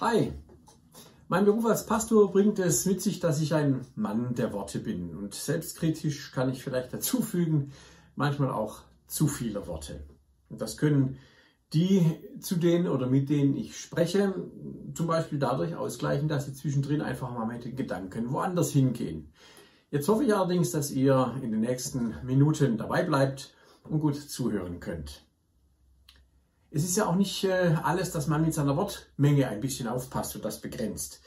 Hi, mein Beruf als Pastor bringt es mit sich, dass ich ein Mann der Worte bin. Und selbstkritisch kann ich vielleicht dazu fügen, manchmal auch zu viele Worte. Und das können die, zu denen oder mit denen ich spreche, zum Beispiel dadurch ausgleichen, dass sie zwischendrin einfach mal mit den Gedanken woanders hingehen. Jetzt hoffe ich allerdings, dass ihr in den nächsten Minuten dabei bleibt und gut zuhören könnt. Es ist ja auch nicht äh, alles, dass man mit seiner Wortmenge ein bisschen aufpasst und das begrenzt.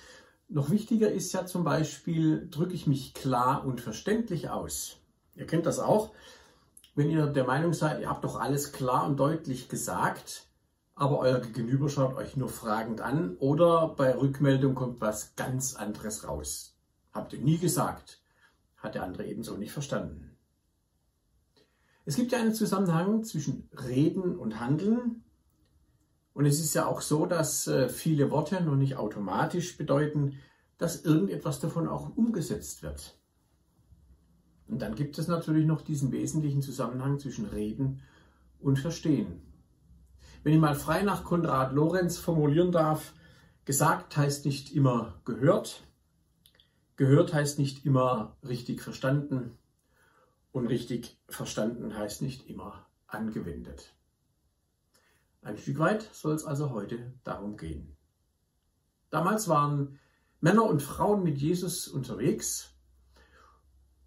Noch wichtiger ist ja zum Beispiel, drücke ich mich klar und verständlich aus. Ihr kennt das auch, wenn ihr der Meinung seid, ihr habt doch alles klar und deutlich gesagt, aber euer Gegenüber schaut euch nur fragend an oder bei Rückmeldung kommt was ganz anderes raus. Habt ihr nie gesagt, hat der andere ebenso nicht verstanden. Es gibt ja einen Zusammenhang zwischen Reden und Handeln und es ist ja auch so, dass äh, viele Worte noch nicht automatisch bedeuten, dass irgendetwas davon auch umgesetzt wird. Und dann gibt es natürlich noch diesen wesentlichen Zusammenhang zwischen Reden und Verstehen. Wenn ich mal frei nach Konrad Lorenz formulieren darf, gesagt heißt nicht immer gehört, gehört heißt nicht immer richtig verstanden und richtig verstanden heißt nicht immer angewendet. Ein Stück weit soll es also heute darum gehen. Damals waren Männer und Frauen mit Jesus unterwegs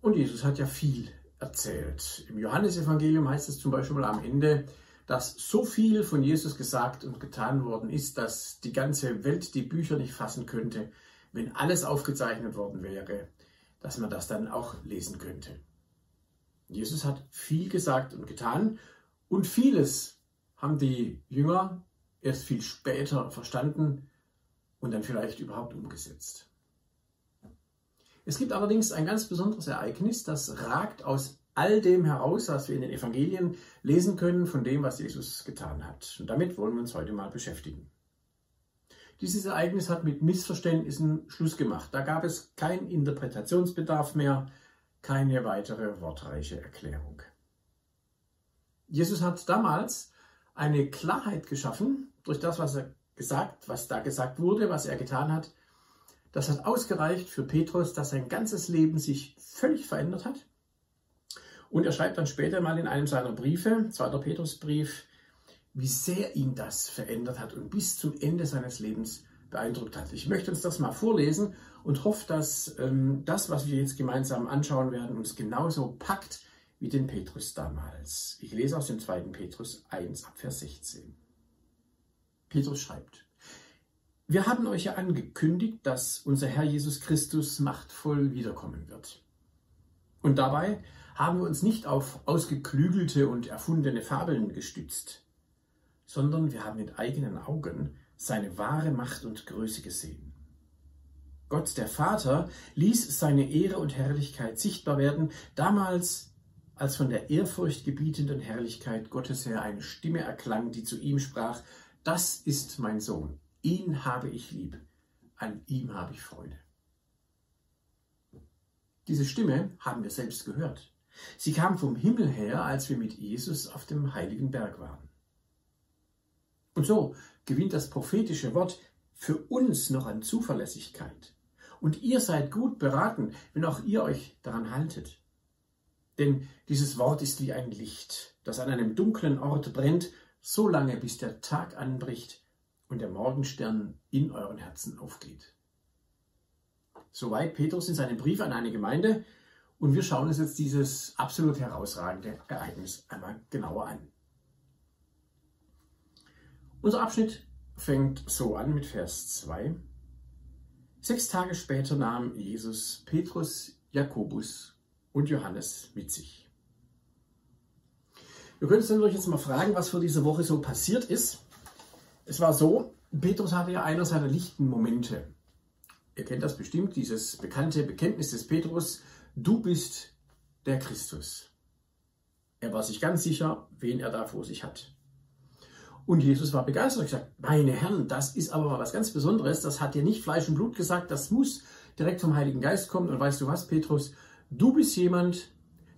und Jesus hat ja viel erzählt. Im Johannesevangelium heißt es zum Beispiel mal am Ende, dass so viel von Jesus gesagt und getan worden ist, dass die ganze Welt die Bücher nicht fassen könnte, wenn alles aufgezeichnet worden wäre, dass man das dann auch lesen könnte. Jesus hat viel gesagt und getan und vieles haben die Jünger erst viel später verstanden und dann vielleicht überhaupt umgesetzt. Es gibt allerdings ein ganz besonderes Ereignis, das ragt aus all dem heraus, was wir in den Evangelien lesen können von dem, was Jesus getan hat. Und damit wollen wir uns heute mal beschäftigen. Dieses Ereignis hat mit Missverständnissen Schluss gemacht. Da gab es keinen Interpretationsbedarf mehr, keine weitere wortreiche Erklärung. Jesus hat damals eine Klarheit geschaffen durch das, was er gesagt, was da gesagt wurde, was er getan hat. Das hat ausgereicht für Petrus, dass sein ganzes Leben sich völlig verändert hat. Und er schreibt dann später mal in einem seiner Briefe, zweiter Petrusbrief, wie sehr ihn das verändert hat und bis zum Ende seines Lebens beeindruckt hat. Ich möchte uns das mal vorlesen und hoffe, dass ähm, das, was wir jetzt gemeinsam anschauen werden, uns genauso packt wie den Petrus damals. Ich lese aus dem 2. Petrus 1 ab Vers 16. Petrus schreibt, wir haben euch ja angekündigt, dass unser Herr Jesus Christus machtvoll wiederkommen wird. Und dabei haben wir uns nicht auf ausgeklügelte und erfundene Fabeln gestützt, sondern wir haben mit eigenen Augen seine wahre Macht und Größe gesehen. Gott der Vater ließ seine Ehre und Herrlichkeit sichtbar werden, damals als von der ehrfurcht gebietenden Herrlichkeit Gottes her eine Stimme erklang, die zu ihm sprach, das ist mein Sohn, ihn habe ich lieb, an ihm habe ich Freude. Diese Stimme haben wir selbst gehört. Sie kam vom Himmel her, als wir mit Jesus auf dem heiligen Berg waren. Und so gewinnt das prophetische Wort für uns noch an Zuverlässigkeit. Und ihr seid gut beraten, wenn auch ihr euch daran haltet. Denn dieses Wort ist wie ein Licht, das an einem dunklen Ort brennt, so lange bis der Tag anbricht und der Morgenstern in euren Herzen aufgeht. Soweit Petrus in seinem Brief an eine Gemeinde und wir schauen uns jetzt dieses absolut herausragende Ereignis einmal genauer an. Unser Abschnitt fängt so an mit Vers 2. Sechs Tage später nahm Jesus Petrus, Jakobus und Johannes mit sich. Wir können uns natürlich jetzt mal fragen, was für diese Woche so passiert ist. Es war so, Petrus hatte ja einer seiner lichten Momente. Ihr kennt das bestimmt, dieses bekannte Bekenntnis des Petrus, du bist der Christus. Er war sich ganz sicher, wen er da vor sich hat. Und Jesus war begeistert und gesagt, meine Herren, das ist aber mal was ganz Besonderes, das hat dir nicht Fleisch und Blut gesagt, das muss direkt vom Heiligen Geist kommen. Und weißt du was, Petrus, Du bist jemand,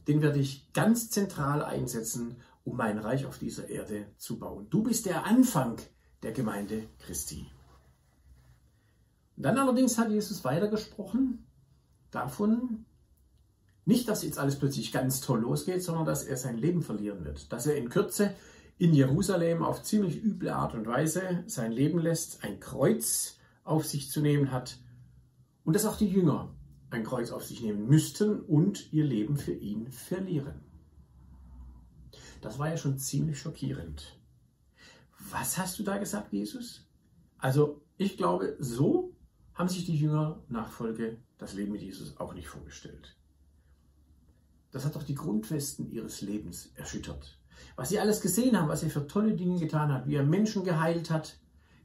den werde ich ganz zentral einsetzen, um mein Reich auf dieser Erde zu bauen. Du bist der Anfang der Gemeinde Christi. Dann allerdings hat Jesus weitergesprochen davon, nicht, dass jetzt alles plötzlich ganz toll losgeht, sondern dass er sein Leben verlieren wird. Dass er in Kürze in Jerusalem auf ziemlich üble Art und Weise sein Leben lässt, ein Kreuz auf sich zu nehmen hat und dass auch die Jünger ein Kreuz auf sich nehmen müssten und ihr Leben für ihn verlieren. Das war ja schon ziemlich schockierend. Was hast du da gesagt, Jesus? Also ich glaube, so haben sich die Jünger Nachfolge das Leben mit Jesus auch nicht vorgestellt. Das hat doch die Grundfesten ihres Lebens erschüttert. Was sie alles gesehen haben, was er für tolle Dinge getan hat, wie er Menschen geheilt hat,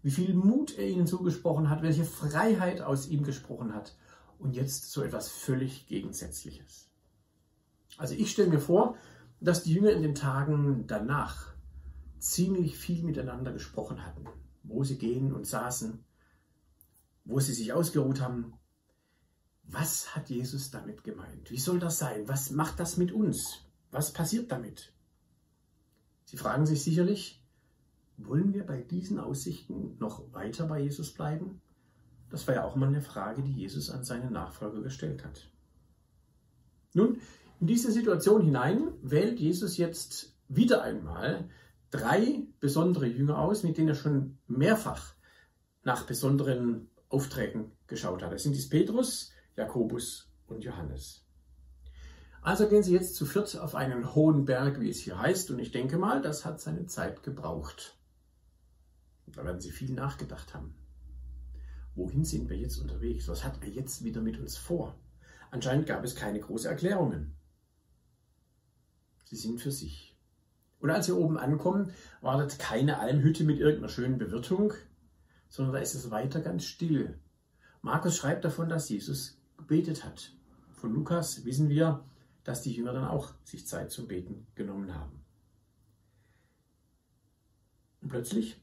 wie viel Mut er ihnen zugesprochen hat, welche Freiheit aus ihm gesprochen hat. Und jetzt so etwas völlig Gegensätzliches. Also ich stelle mir vor, dass die Jünger in den Tagen danach ziemlich viel miteinander gesprochen hatten, wo sie gehen und saßen, wo sie sich ausgeruht haben. Was hat Jesus damit gemeint? Wie soll das sein? Was macht das mit uns? Was passiert damit? Sie fragen sich sicherlich, wollen wir bei diesen Aussichten noch weiter bei Jesus bleiben? Das war ja auch mal eine Frage, die Jesus an seine Nachfolger gestellt hat. Nun, in diese Situation hinein wählt Jesus jetzt wieder einmal drei besondere Jünger aus, mit denen er schon mehrfach nach besonderen Aufträgen geschaut hat. Das sind dies Petrus, Jakobus und Johannes. Also gehen sie jetzt zu viert auf einen hohen Berg, wie es hier heißt, und ich denke mal, das hat seine Zeit gebraucht. Da werden sie viel nachgedacht haben. Wohin sind wir jetzt unterwegs? Was hat er jetzt wieder mit uns vor? Anscheinend gab es keine großen Erklärungen. Sie sind für sich. Und als sie oben ankommen, wartet keine Almhütte mit irgendeiner schönen Bewirtung, sondern da ist es weiter ganz still. Markus schreibt davon, dass Jesus gebetet hat. Von Lukas wissen wir, dass die Jünger dann auch sich Zeit zum Beten genommen haben. Und plötzlich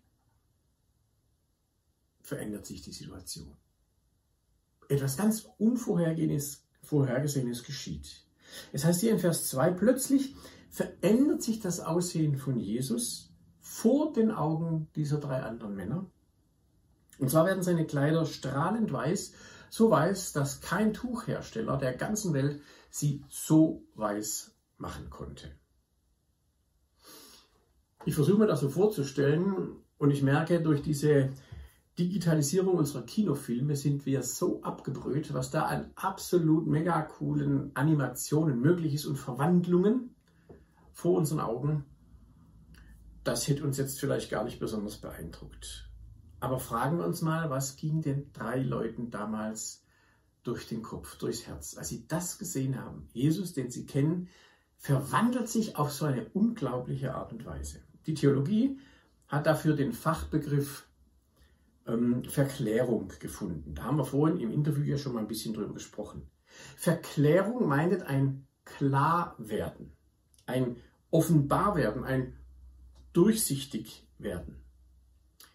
verändert sich die Situation. Etwas ganz Unvorhergesehenes geschieht. Es heißt hier in Vers 2, plötzlich verändert sich das Aussehen von Jesus vor den Augen dieser drei anderen Männer. Und zwar werden seine Kleider strahlend weiß, so weiß, dass kein Tuchhersteller der ganzen Welt sie so weiß machen konnte. Ich versuche mir das so vorzustellen und ich merke, durch diese Digitalisierung unserer Kinofilme sind wir so abgebrüht, was da an absolut mega coolen Animationen möglich ist und Verwandlungen vor unseren Augen, das hätte uns jetzt vielleicht gar nicht besonders beeindruckt. Aber fragen wir uns mal, was ging den drei Leuten damals durch den Kopf, durchs Herz, als sie das gesehen haben? Jesus, den sie kennen, verwandelt sich auf so eine unglaubliche Art und Weise. Die Theologie hat dafür den Fachbegriff ähm, Verklärung gefunden. Da haben wir vorhin im Interview ja schon mal ein bisschen drüber gesprochen. Verklärung meint ein Klarwerden, ein offenbar werden, ein durchsichtig werden.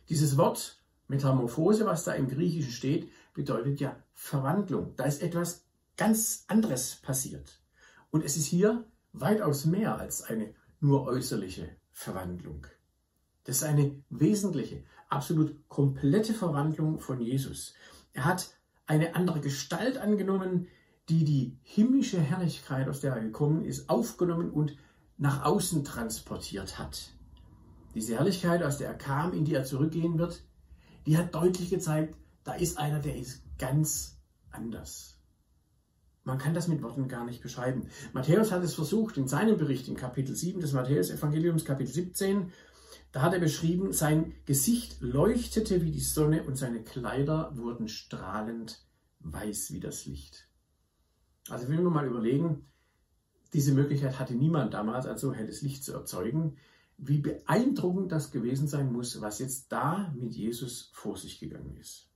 Dieses Wort Metamorphose, was da im Griechischen steht, bedeutet ja Verwandlung. Da ist etwas ganz anderes passiert. Und es ist hier weitaus mehr als eine nur äußerliche Verwandlung. Das ist eine wesentliche, absolut komplette Verwandlung von Jesus. Er hat eine andere Gestalt angenommen, die die himmlische Herrlichkeit, aus der er gekommen ist, aufgenommen und nach außen transportiert hat. Diese Herrlichkeit, aus der er kam, in die er zurückgehen wird, die hat deutlich gezeigt, da ist einer, der ist ganz anders. Man kann das mit Worten gar nicht beschreiben. Matthäus hat es versucht in seinem Bericht im Kapitel 7 des Matthäus-Evangeliums, Kapitel 17. Da hat er beschrieben, sein Gesicht leuchtete wie die Sonne und seine Kleider wurden strahlend weiß wie das Licht. Also wenn wir mal überlegen, diese Möglichkeit hatte niemand damals, ein so helles Licht zu erzeugen. Wie beeindruckend das gewesen sein muss, was jetzt da mit Jesus vor sich gegangen ist.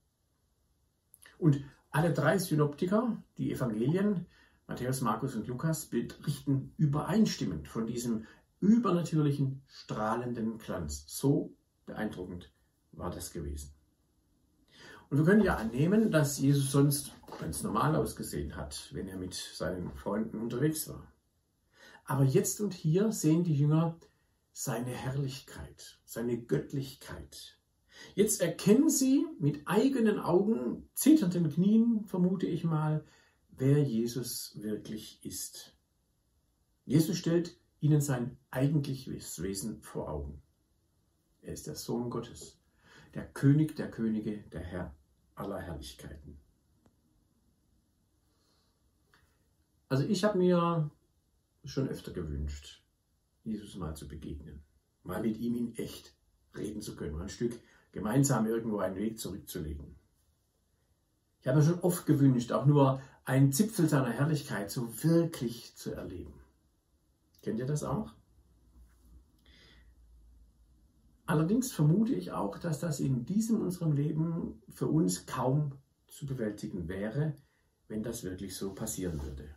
Und alle drei Synoptiker, die Evangelien, Matthäus, Markus und Lukas, berichten übereinstimmend von diesem übernatürlichen, strahlenden Glanz. So beeindruckend war das gewesen. Und wir können ja annehmen, dass Jesus sonst ganz normal ausgesehen hat, wenn er mit seinen Freunden unterwegs war. Aber jetzt und hier sehen die Jünger seine Herrlichkeit, seine Göttlichkeit. Jetzt erkennen sie mit eigenen Augen, zitternden Knien, vermute ich mal, wer Jesus wirklich ist. Jesus stellt ihnen sein eigentliches Wesen vor Augen. Er ist der Sohn Gottes, der König der Könige, der Herr aller Herrlichkeiten. Also ich habe mir schon öfter gewünscht, Jesus mal zu begegnen, mal mit ihm in echt reden zu können, mal ein Stück gemeinsam irgendwo einen Weg zurückzulegen. Ich habe mir schon oft gewünscht, auch nur einen Zipfel seiner Herrlichkeit so wirklich zu erleben. Kennt ihr das auch? Allerdings vermute ich auch, dass das in diesem unserem Leben für uns kaum zu bewältigen wäre, wenn das wirklich so passieren würde.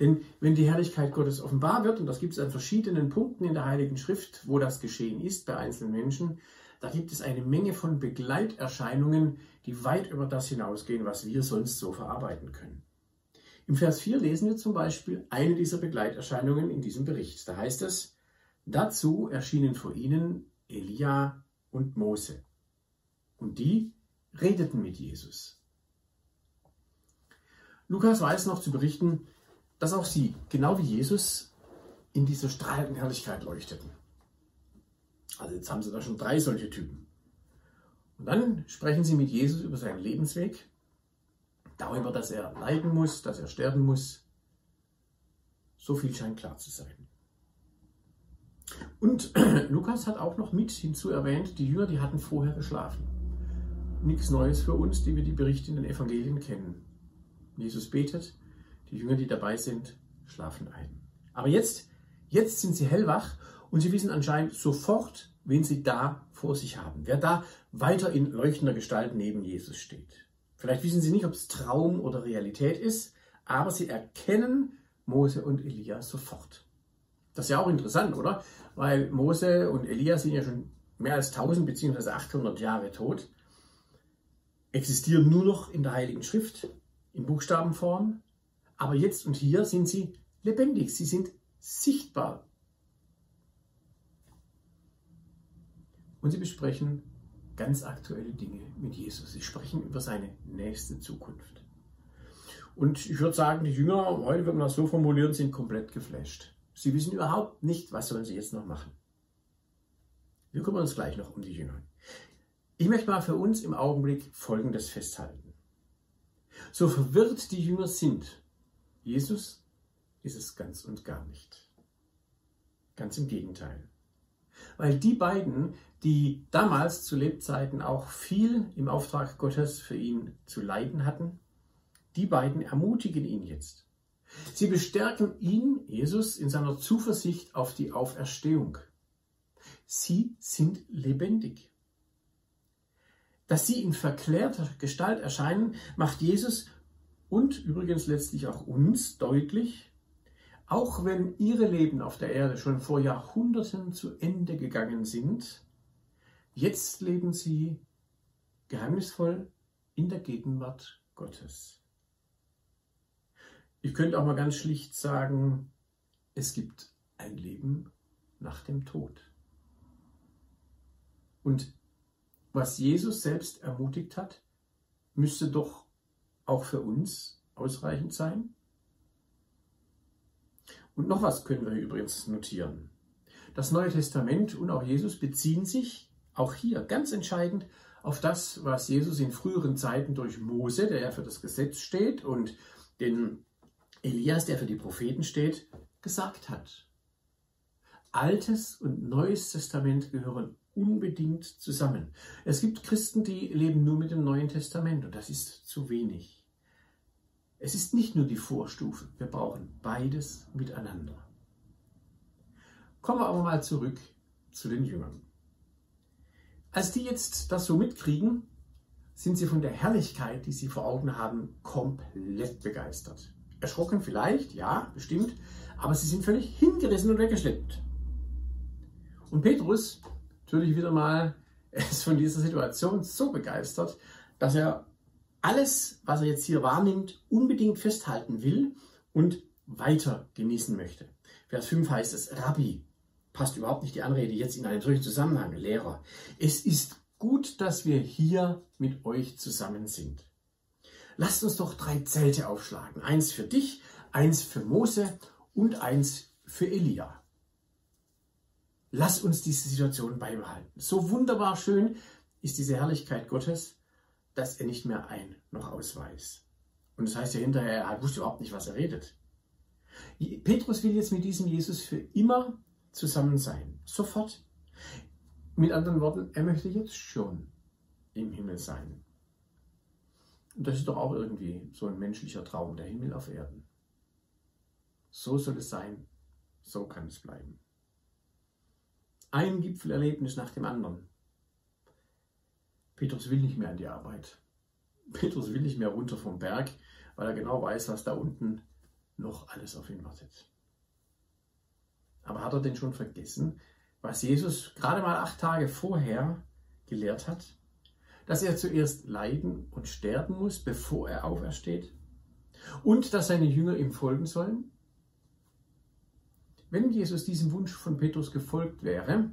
Denn wenn die Herrlichkeit Gottes offenbar wird, und das gibt es an verschiedenen Punkten in der Heiligen Schrift, wo das geschehen ist bei einzelnen Menschen, da gibt es eine Menge von Begleiterscheinungen, die weit über das hinausgehen, was wir sonst so verarbeiten können. Im Vers 4 lesen wir zum Beispiel eine dieser Begleiterscheinungen in diesem Bericht. Da heißt es, dazu erschienen vor ihnen Elia und Mose. Und die redeten mit Jesus. Lukas weiß noch zu berichten, dass auch sie, genau wie Jesus, in dieser strahlenden Herrlichkeit leuchteten. Also jetzt haben sie da schon drei solche Typen. Und dann sprechen sie mit Jesus über seinen Lebensweg, darüber, dass er leiden muss, dass er sterben muss. So viel scheint klar zu sein. Und Lukas hat auch noch mit hinzu erwähnt, die Jünger, die hatten vorher geschlafen. Nichts Neues für uns, die wir die Berichte in den Evangelien kennen. Jesus betet, die Jünger, die dabei sind, schlafen ein. Aber jetzt, jetzt sind sie hellwach und sie wissen anscheinend sofort, wen sie da vor sich haben. Wer da weiter in leuchtender Gestalt neben Jesus steht. Vielleicht wissen sie nicht, ob es Traum oder Realität ist, aber sie erkennen Mose und Elia sofort. Das ist ja auch interessant, oder? Weil Mose und Elia sind ja schon mehr als 1000 bzw. 800 Jahre tot, existieren nur noch in der Heiligen Schrift in Buchstabenform, aber jetzt und hier sind sie lebendig, sie sind sichtbar. Und sie besprechen ganz aktuelle Dinge mit Jesus. Sie sprechen über seine nächste Zukunft. Und ich würde sagen, die Jünger, heute würde man das so formulieren, sind komplett geflasht. Sie wissen überhaupt nicht, was sollen sie jetzt noch machen. Wir kümmern uns gleich noch um die Jünger. Ich möchte mal für uns im Augenblick Folgendes festhalten. So verwirrt die Jünger sind, Jesus ist es ganz und gar nicht. Ganz im Gegenteil. Weil die beiden, die damals zu Lebzeiten auch viel im Auftrag Gottes für ihn zu leiden hatten, die beiden ermutigen ihn jetzt. Sie bestärken ihn, Jesus, in seiner Zuversicht auf die Auferstehung. Sie sind lebendig. Dass sie in verklärter Gestalt erscheinen, macht Jesus und übrigens letztlich auch uns deutlich, auch wenn ihre Leben auf der Erde schon vor Jahrhunderten zu Ende gegangen sind, jetzt leben sie geheimnisvoll in der Gegenwart Gottes. Ich könnte auch mal ganz schlicht sagen, es gibt ein Leben nach dem Tod. Und was Jesus selbst ermutigt hat, müsste doch auch für uns ausreichend sein. Und noch was können wir übrigens notieren. Das Neue Testament und auch Jesus beziehen sich auch hier ganz entscheidend auf das, was Jesus in früheren Zeiten durch Mose, der ja für das Gesetz steht, und den Elias, der für die Propheten steht, gesagt hat. Altes und Neues Testament gehören unbedingt zusammen. Es gibt Christen, die leben nur mit dem Neuen Testament und das ist zu wenig. Es ist nicht nur die Vorstufe, wir brauchen beides miteinander. Kommen wir aber mal zurück zu den Jüngern. Als die jetzt das so mitkriegen, sind sie von der Herrlichkeit, die sie vor Augen haben, komplett begeistert. Erschrocken vielleicht, ja, bestimmt, aber sie sind völlig hingerissen und weggeschleppt. Und Petrus, natürlich wieder mal, ist von dieser Situation so begeistert, dass er alles, was er jetzt hier wahrnimmt, unbedingt festhalten will und weiter genießen möchte. Vers 5 heißt es, Rabbi, passt überhaupt nicht die Anrede jetzt in einen solchen Zusammenhang, Lehrer. Es ist gut, dass wir hier mit euch zusammen sind. Lasst uns doch drei Zelte aufschlagen. Eins für dich, eins für Mose und eins für Elia. Lass uns diese Situation beibehalten. So wunderbar schön ist diese Herrlichkeit Gottes, dass er nicht mehr ein noch ausweist. Und das heißt ja hinterher, er wusste überhaupt nicht, was er redet. Petrus will jetzt mit diesem Jesus für immer zusammen sein. Sofort. Mit anderen Worten, er möchte jetzt schon im Himmel sein. Und das ist doch auch irgendwie so ein menschlicher Traum, der Himmel auf Erden. So soll es sein, so kann es bleiben. Ein Gipfelerlebnis nach dem anderen. Petrus will nicht mehr an die Arbeit. Petrus will nicht mehr runter vom Berg, weil er genau weiß, was da unten noch alles auf ihn wartet. Aber hat er denn schon vergessen, was Jesus gerade mal acht Tage vorher gelehrt hat? Dass er zuerst leiden und sterben muss, bevor er aufersteht? Und dass seine Jünger ihm folgen sollen? Wenn Jesus diesem Wunsch von Petrus gefolgt wäre,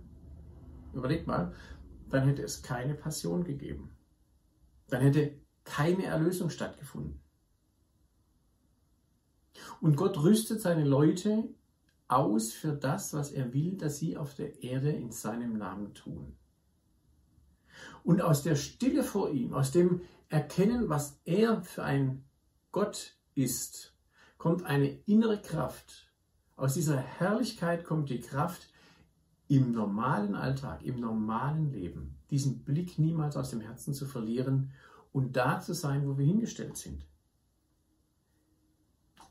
überlegt mal, dann hätte es keine Passion gegeben. Dann hätte keine Erlösung stattgefunden. Und Gott rüstet seine Leute aus für das, was er will, dass sie auf der Erde in seinem Namen tun. Und aus der Stille vor ihm, aus dem Erkennen, was er für ein Gott ist, kommt eine innere Kraft. Aus dieser Herrlichkeit kommt die Kraft, im normalen Alltag, im normalen Leben, diesen Blick niemals aus dem Herzen zu verlieren und da zu sein, wo wir hingestellt sind.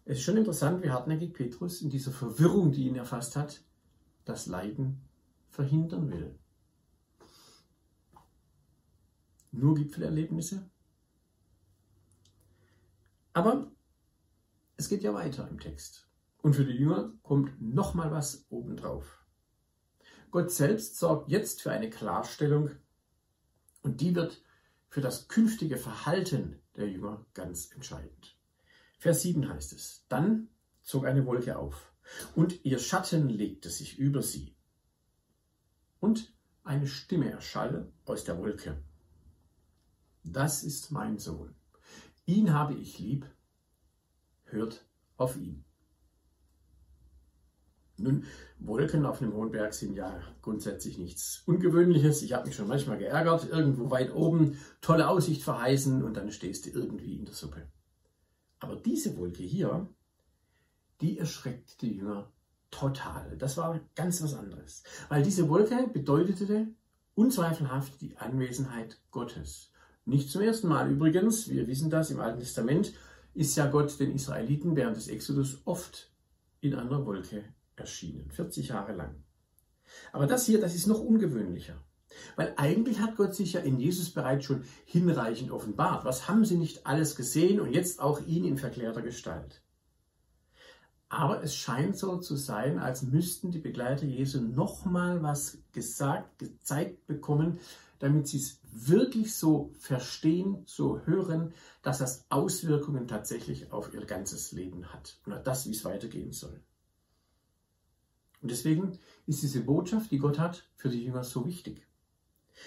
Es ist schon interessant, wie hartnäckig Petrus in dieser Verwirrung, die ihn erfasst hat, das Leiden verhindern will. Nur Gipfelerlebnisse. Aber es geht ja weiter im Text. Und für die Jünger kommt nochmal was obendrauf. Gott selbst sorgt jetzt für eine Klarstellung und die wird für das künftige Verhalten der Jünger ganz entscheidend. Vers 7 heißt es, dann zog eine Wolke auf und ihr Schatten legte sich über sie. Und eine Stimme erschall aus der Wolke. Das ist mein Sohn. Ihn habe ich lieb. Hört auf ihn. Nun, Wolken auf einem hohen Berg sind ja grundsätzlich nichts Ungewöhnliches. Ich habe mich schon manchmal geärgert, irgendwo weit oben, tolle Aussicht verheißen und dann stehst du irgendwie in der Suppe. Aber diese Wolke hier, die erschreckt die Jünger total. Das war ganz was anderes. Weil diese Wolke bedeutete unzweifelhaft die Anwesenheit Gottes. Nicht zum ersten Mal übrigens, wir wissen das, im Alten Testament ist ja Gott den Israeliten während des Exodus oft in einer Wolke erschienen, 40 Jahre lang. Aber das hier, das ist noch ungewöhnlicher. Weil eigentlich hat Gott sich ja in Jesus bereits schon hinreichend offenbart. Was haben sie nicht alles gesehen und jetzt auch ihn in verklärter Gestalt? Aber es scheint so zu sein, als müssten die Begleiter Jesu nochmal was gesagt, gezeigt bekommen, damit sie es wirklich so verstehen, so hören, dass das Auswirkungen tatsächlich auf ihr ganzes Leben hat und das, wie es weitergehen soll. Und deswegen ist diese Botschaft, die Gott hat, für die Jünger so wichtig.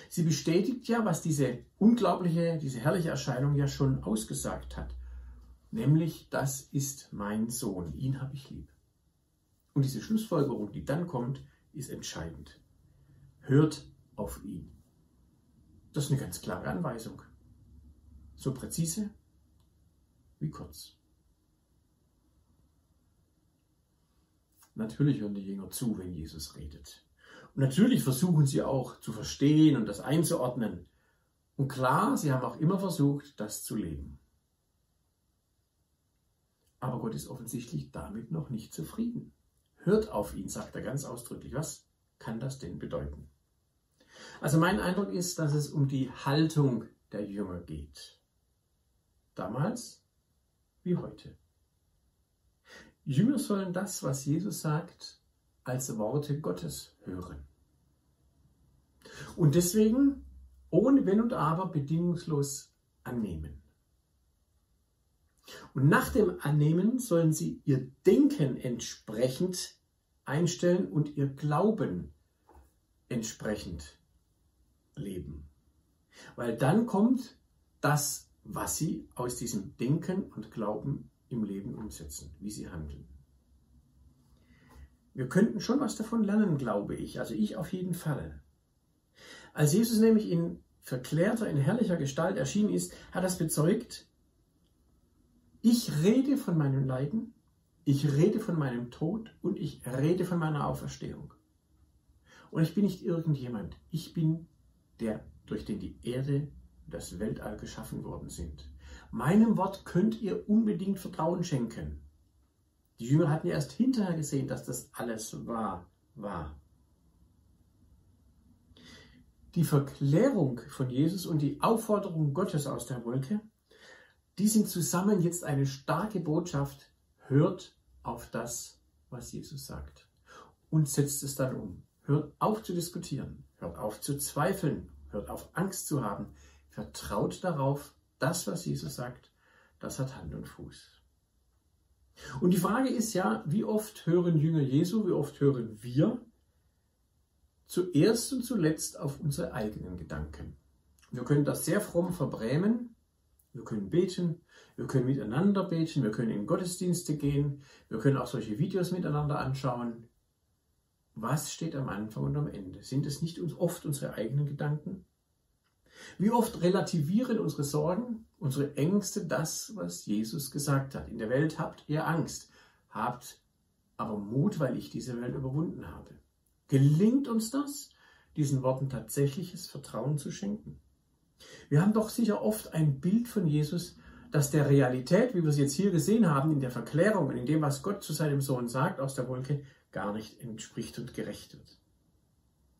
Sie bestätigt ja, was diese unglaubliche, diese herrliche Erscheinung ja schon ausgesagt hat. Nämlich, das ist mein Sohn, ihn habe ich lieb. Und diese Schlussfolgerung, die dann kommt, ist entscheidend. Hört auf ihn. Das ist eine ganz klare Anweisung. So präzise wie kurz. Natürlich hören die Jünger zu, wenn Jesus redet. Und natürlich versuchen sie auch zu verstehen und das einzuordnen. Und klar, sie haben auch immer versucht, das zu leben. Aber Gott ist offensichtlich damit noch nicht zufrieden. Hört auf ihn, sagt er ganz ausdrücklich. Was kann das denn bedeuten? Also mein Eindruck ist, dass es um die Haltung der Jünger geht. Damals wie heute. Jünger sollen das, was Jesus sagt, als Worte Gottes hören. Und deswegen ohne Wenn und Aber bedingungslos annehmen. Und nach dem Annehmen sollen sie ihr Denken entsprechend einstellen und ihr Glauben entsprechend leben. Weil dann kommt das, was sie aus diesem Denken und Glauben im Leben umsetzen, wie sie handeln. Wir könnten schon was davon lernen, glaube ich. Also ich auf jeden Fall. Als Jesus nämlich in verklärter, in herrlicher Gestalt erschienen ist, hat es bezeugt, ich rede von meinem Leiden, ich rede von meinem Tod und ich rede von meiner Auferstehung. Und ich bin nicht irgendjemand, ich bin der, durch den die Erde und das Weltall geschaffen worden sind. Meinem Wort könnt ihr unbedingt Vertrauen schenken. Die Jünger hatten ja erst hinterher gesehen, dass das alles wahr war. Die Verklärung von Jesus und die Aufforderung Gottes aus der Wolke, die sind zusammen jetzt eine starke Botschaft. Hört auf das, was Jesus sagt und setzt es dann um. Hört auf zu diskutieren, hört auf zu zweifeln, hört auf Angst zu haben. Vertraut darauf, das, was Jesus sagt, das hat Hand und Fuß. Und die Frage ist ja, wie oft hören Jünger Jesu, wie oft hören wir zuerst und zuletzt auf unsere eigenen Gedanken. Wir können das sehr fromm verbrämen. Wir können beten, wir können miteinander beten, wir können in Gottesdienste gehen, wir können auch solche Videos miteinander anschauen. Was steht am Anfang und am Ende? Sind es nicht oft unsere eigenen Gedanken? Wie oft relativieren unsere Sorgen, unsere Ängste das, was Jesus gesagt hat? In der Welt habt ihr Angst, habt aber Mut, weil ich diese Welt überwunden habe. Gelingt uns das, diesen Worten tatsächliches Vertrauen zu schenken? Wir haben doch sicher oft ein Bild von Jesus, das der Realität, wie wir es jetzt hier gesehen haben, in der Verklärung und in dem, was Gott zu seinem Sohn sagt aus der Wolke, gar nicht entspricht und gerecht wird.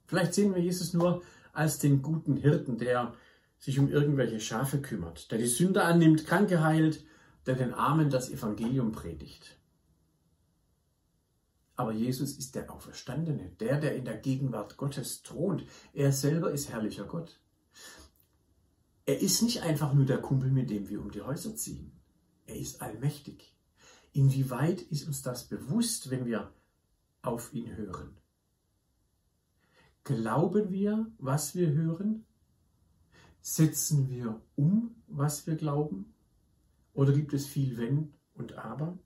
Vielleicht sehen wir Jesus nur als den guten Hirten, der sich um irgendwelche Schafe kümmert, der die Sünder annimmt, Kranke heilt, der den Armen das Evangelium predigt. Aber Jesus ist der Auferstandene, der, der in der Gegenwart Gottes thront. Er selber ist herrlicher Gott. Er ist nicht einfach nur der Kumpel, mit dem wir um die Häuser ziehen. Er ist allmächtig. Inwieweit ist uns das bewusst, wenn wir auf ihn hören? Glauben wir, was wir hören? Setzen wir um, was wir glauben? Oder gibt es viel Wenn und Aber?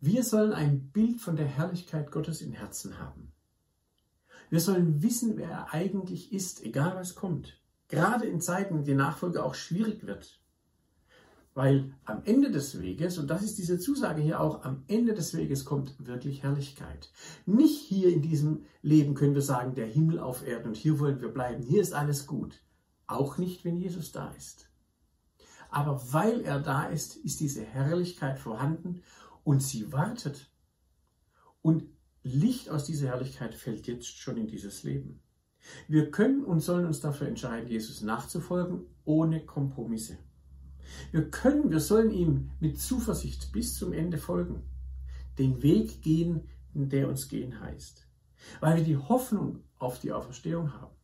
Wir sollen ein Bild von der Herrlichkeit Gottes im Herzen haben. Wir sollen wissen, wer er eigentlich ist, egal was kommt. Gerade in Zeiten, in denen Nachfolge auch schwierig wird. Weil am Ende des Weges, und das ist diese Zusage hier auch, am Ende des Weges kommt wirklich Herrlichkeit. Nicht hier in diesem Leben können wir sagen, der Himmel auf Erden und hier wollen wir bleiben, hier ist alles gut. Auch nicht, wenn Jesus da ist. Aber weil er da ist, ist diese Herrlichkeit vorhanden und sie wartet. Und Licht aus dieser Herrlichkeit fällt jetzt schon in dieses Leben. Wir können und sollen uns dafür entscheiden, Jesus nachzufolgen, ohne Kompromisse. Wir können, wir sollen ihm mit Zuversicht bis zum Ende folgen, den Weg gehen, der uns gehen heißt, weil wir die Hoffnung auf die Auferstehung haben.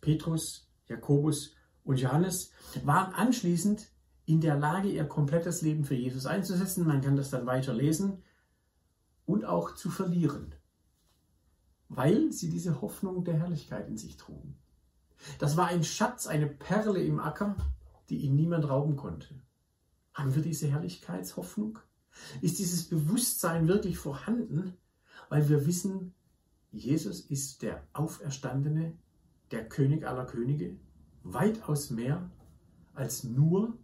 Petrus, Jakobus und Johannes waren anschließend in der Lage, ihr komplettes Leben für Jesus einzusetzen. Man kann das dann weiter lesen und auch zu verlieren, weil sie diese Hoffnung der Herrlichkeit in sich trugen. Das war ein Schatz, eine Perle im Acker, die ihn niemand rauben konnte. Haben wir diese Herrlichkeitshoffnung? Ist dieses Bewusstsein wirklich vorhanden, weil wir wissen, Jesus ist der Auferstandene, der König aller Könige, weitaus mehr als nur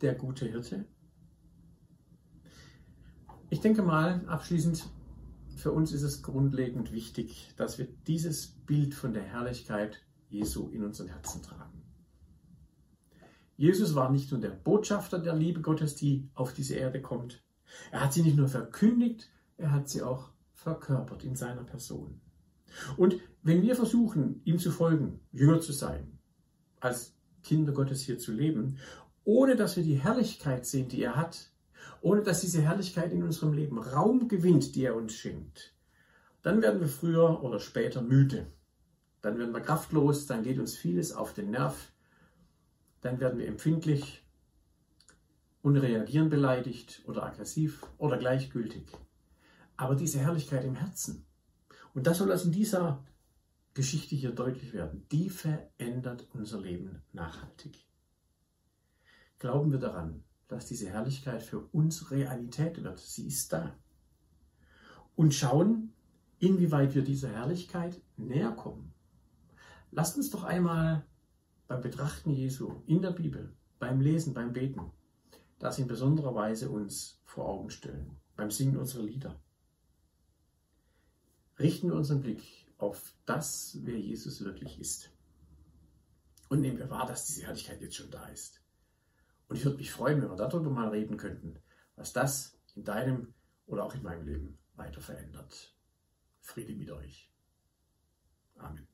der gute Hirte? Ich denke mal, abschließend, für uns ist es grundlegend wichtig, dass wir dieses Bild von der Herrlichkeit Jesu in unseren Herzen tragen. Jesus war nicht nur der Botschafter der Liebe Gottes, die auf diese Erde kommt. Er hat sie nicht nur verkündigt, er hat sie auch verkörpert in seiner Person. Und wenn wir versuchen, ihm zu folgen, Jünger zu sein, als Kinder Gottes hier zu leben, ohne dass wir die Herrlichkeit sehen, die er hat, ohne dass diese Herrlichkeit in unserem Leben Raum gewinnt, die er uns schenkt, dann werden wir früher oder später müde. Dann werden wir kraftlos, dann geht uns vieles auf den Nerv, dann werden wir empfindlich und reagieren beleidigt oder aggressiv oder gleichgültig. Aber diese Herrlichkeit im Herzen, und das soll es in dieser Geschichte hier deutlich werden. Die verändert unser Leben nachhaltig. Glauben wir daran, dass diese Herrlichkeit für uns Realität wird. Sie ist da. Und schauen, inwieweit wir dieser Herrlichkeit näher kommen. Lasst uns doch einmal beim Betrachten Jesu in der Bibel, beim Lesen, beim Beten, das in besonderer Weise uns vor Augen stellen, beim Singen unserer Lieder. Richten wir unseren Blick auf das, wer Jesus wirklich ist. Und nehmen wir wahr, dass diese Herrlichkeit jetzt schon da ist. Und ich würde mich freuen, wenn wir darüber mal reden könnten, was das in deinem oder auch in meinem Leben weiter verändert. Friede mit euch. Amen.